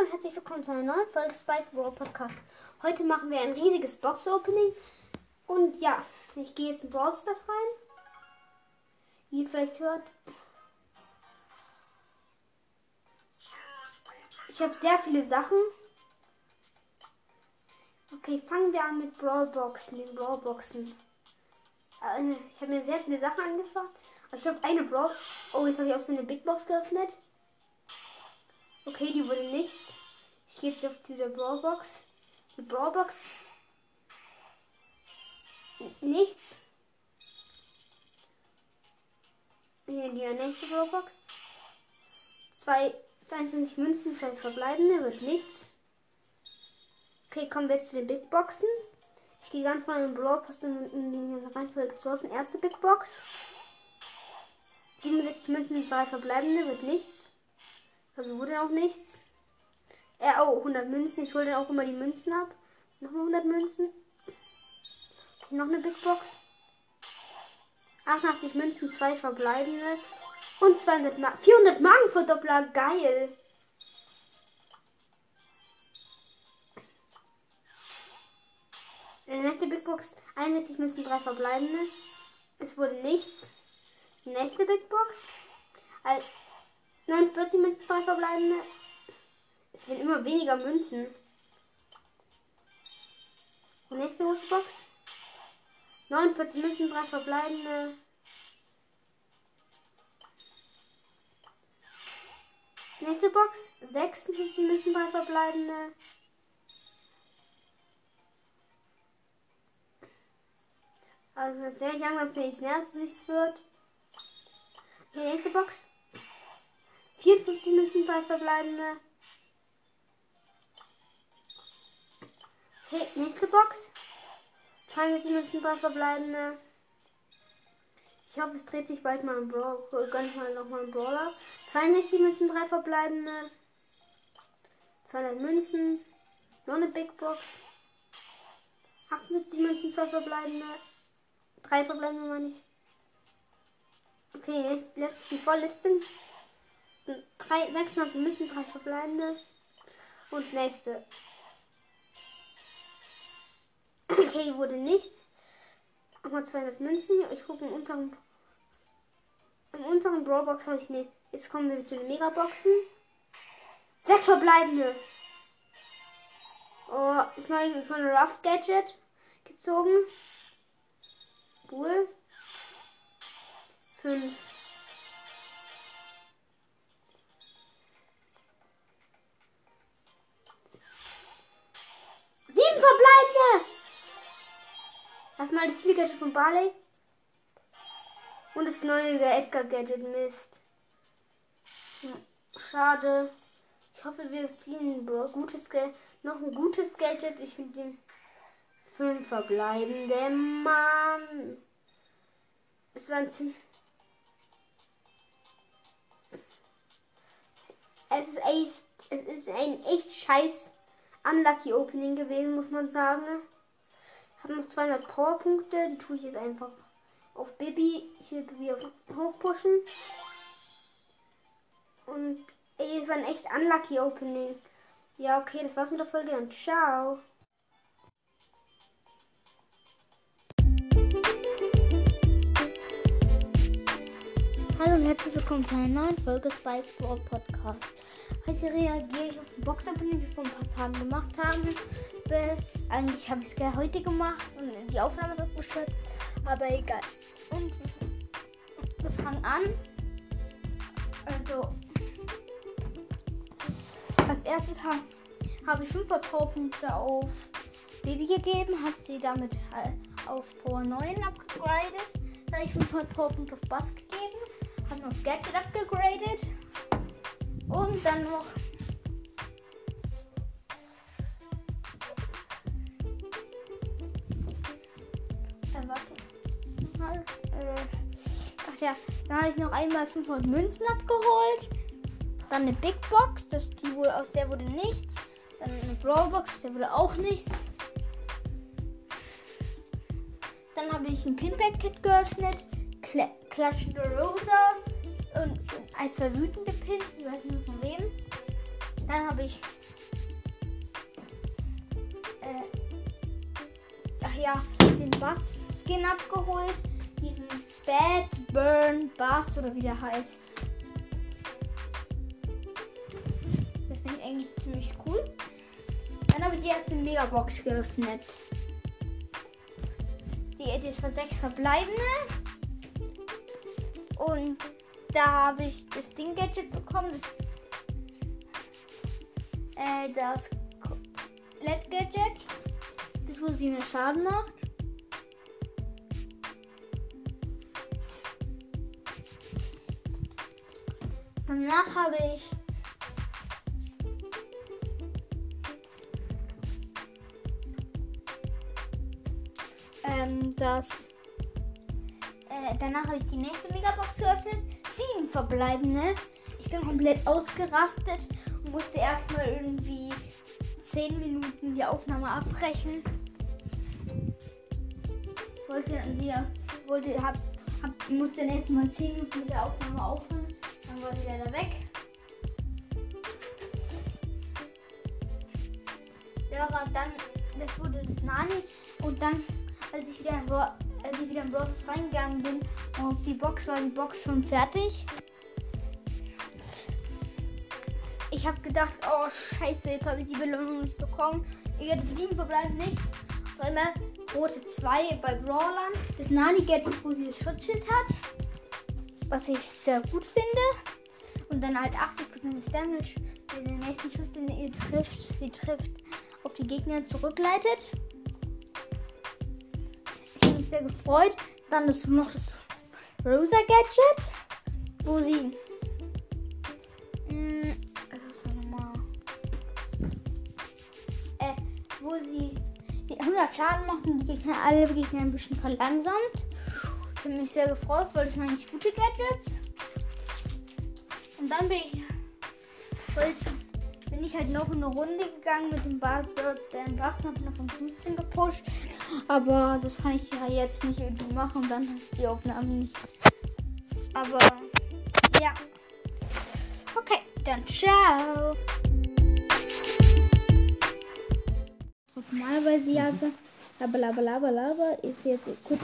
Und herzlich willkommen zu einer neuen Folge Spike World Podcast. Heute machen wir ein riesiges Box-Opening. Und ja, ich gehe jetzt in Brawl Stars rein. Wie ihr vielleicht hört. Ich habe sehr viele Sachen. Okay, fangen wir an mit Brawlboxen, den Brawlboxen. Äh, ich habe mir sehr viele Sachen angefangen. Also ich habe eine Brawl. Oh, jetzt habe ich auch so eine Big Box geöffnet. Okay, die wurde nichts. Ich gehe jetzt auf diese Brawlbox. Die Brawlbox. Nichts. Hier die nächste Brawlbox. Zwei 22 Münzen, zwei verbleibende, wird nichts. Okay, kommen wir jetzt zu den Big Boxen. Ich gehe ganz von den Brawlpost in, in, die Reihenfolge zu öffnen. Erste Big Box. 67 Münzen, zwei verbleibende, wird nichts. Also wurde auch nichts. Äh, oh, 100 Münzen. Ich hole dann auch immer die Münzen ab. Nochmal 100 Münzen. Noch eine Big Box. 88 Münzen, zwei verbleibende. Und 200 Marken. 400 Marken für Doppler. Geil. Die nächste Big Box. 61 Münzen, drei verbleibende. Es wurde nichts. Nächste Big Box. 49 Münzen, drei verbleibende. Es werden immer weniger Münzen. Die nächste große Box. 49 Münzen, drei verbleibende. Nächste Box. 56 Münzen, drei verbleibende. Also sehr langsam finde ich es dass nichts wird. Die nächste Box. 54 Münzen, drei verbleibende. Okay, nächste Box. 62 Münzen, drei verbleibende. Ich hoffe, es dreht sich bald mal ein Brawler. Gönn mal noch mal einen Brawler. 62 Münzen, drei verbleibende. 200 Münzen. Noch eine Big Box. 78 Münzen, zwei verbleibende. Drei verbleibende meine ich. Okay, die vorletzten. 96 Münzen, drei verbleibende. Und nächste. Okay, wurde nichts. Nochmal 200 Münzen. Ich gucke im unteren. Im unteren Brawlbox habe ich nicht. Jetzt kommen wir zu den Megaboxen. Sechs verbleibende. Oh, ist neue von Rough Gadget gezogen. Cool. Fünf. Erstmal das Gadget von Barley. Und das neue Edgar Gadget Mist. Schade. Ich hoffe, wir ziehen ein gutes. Noch ein gutes Gadget. Ich finde den fünf verbleibende Mann. Es waren ziemlich. Es ist echt. Es ist ein echt scheiß Unlucky Opening gewesen, muss man sagen. Habe noch 200 Powerpunkte. Die tue ich jetzt einfach auf Baby. Ich will Baby auf hochpushen. Und ey, es war ein echt unlucky Opening. Ja, okay, das war's mit der Folge und ciao. Hallo und herzlich willkommen zu einer neuen Folge Spice World Podcast. Heute reagiere ich auf ein Box-Opening, das wir vor ein paar Tagen gemacht haben. Eigentlich habe ich es heute gemacht und die Aufnahme ist abgestürzt, aber egal. Und wir fangen an. Also, als erstes habe hab ich 500 Powerpunkte auf Baby gegeben, habe sie damit auf Power 9 abgegradet. Dann habe ich 500 Powerpunkte auf Bass gegeben habe noch Gadget abgegradet. Und dann noch äh, warte. Mal, äh, ach ja, dann habe ich noch einmal 500 Münzen abgeholt. Dann eine Big Box, das, die aus der wurde nichts. Dann eine Brawl Box, der wurde auch nichts. Dann habe ich ein Pinback Kit geöffnet. Clash the Rosa und ein, zwei wütende Pins, ich weiß nicht von wem. Dann habe ich äh, ach ja, den Bass-Skin abgeholt. Diesen Bad Burn Bass oder wie der heißt. Das finde ich eigentlich ziemlich cool. Dann habe ich die erste Megabox geöffnet. Die Edit für sechs verbleibende. Und da habe ich das Ding Gadget bekommen. Das, äh, das LED Gadget. Das, wo sie mir Schaden macht. Danach habe ich ähm, das. Äh, danach habe ich die nächste Megabox geöffnet. Sieben verbleibende. Ich bin komplett ausgerastet und musste erstmal irgendwie 10 Minuten die Aufnahme abbrechen. Wollte wieder, wollte, hab, hab, musste dann erstmal 10 Minuten mit der Aufnahme aufhören. Dann wollte der da weg. Ja, dann, das wurde das Nani und dann als ich wieder in, Bra als ich wieder in Brawl reingegangen bin und die Box war die Box schon fertig. Ich habe gedacht, oh scheiße, jetzt habe ich die Belohnung nicht bekommen. Ich hatte sieben verbleiben nichts. Auf einmal rote 2 bei Brawlern. Das Nani Gadget, wo sie das Schutzschild hat. Was ich sehr gut finde. Und dann halt 80% Damage, wenn den nächsten Schuss, den ihr trifft, sie trifft, auf die Gegner zurückleitet sehr gefreut. Dann ist noch das Rosa Gadget, wo sie. Mh, hm, was war nochmal? Äh, wo sie 100 Schaden macht und die Gegner, alle Gegner ein bisschen verlangsamt. Ich habe mich sehr gefreut, weil das sind eigentlich gute Gadgets. Und dann bin ich, bin ich halt noch in eine Runde gegangen mit dem Buzzword, den Bass noch von 15 gepusht. Aber das kann ich ja jetzt nicht irgendwie machen, dann die Aufnahme nicht. Aber ja. Okay, dann ciao. Normalerweise ja. Aber, aber, aber, aber ist jetzt kurz